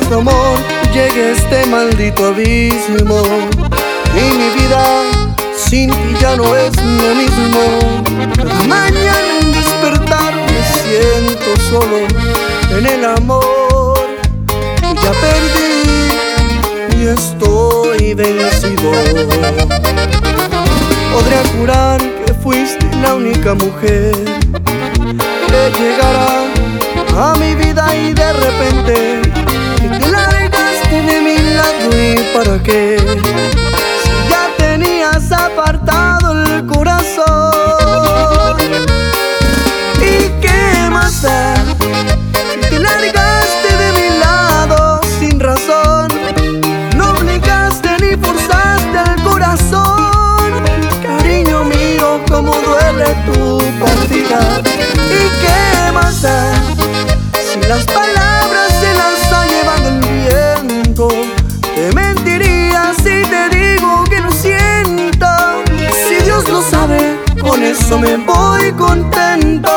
su amor llegue este maldito abismo. Y mi vida sin ti ya no es lo mismo. mañana en despertar me siento solo en el amor. Ya perdí y estoy vencido. Podría jurar que fuiste la única mujer para qué si ya tenías apartado el corazón. Y qué más da si te largaste de mi lado sin razón no obligaste ni forzaste el corazón. Cariño mío como duele tu partida. Y qué más da si las palabras se las ha llevado el viento, te mentiría sabe, con eso me voy contento.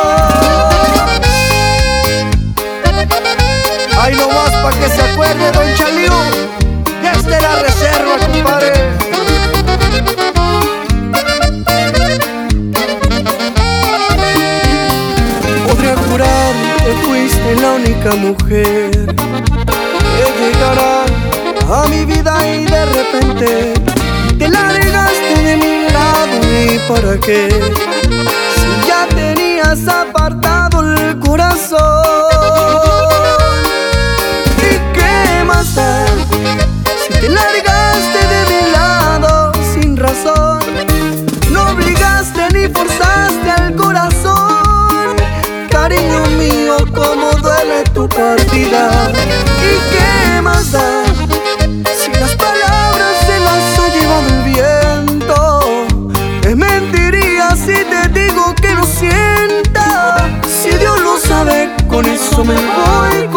Ay, no más pa' que se acuerde, don Chalío, ya está la reserva, compadre. Podría jurar que fuiste la única mujer que llegará a mi vida y de repente te largaste para qué. Si ya tenías apartado el corazón y qué más da si te largaste de mi lado sin razón no obligaste ni forzaste al corazón. Cariño mío como duele tu partida con eso me voy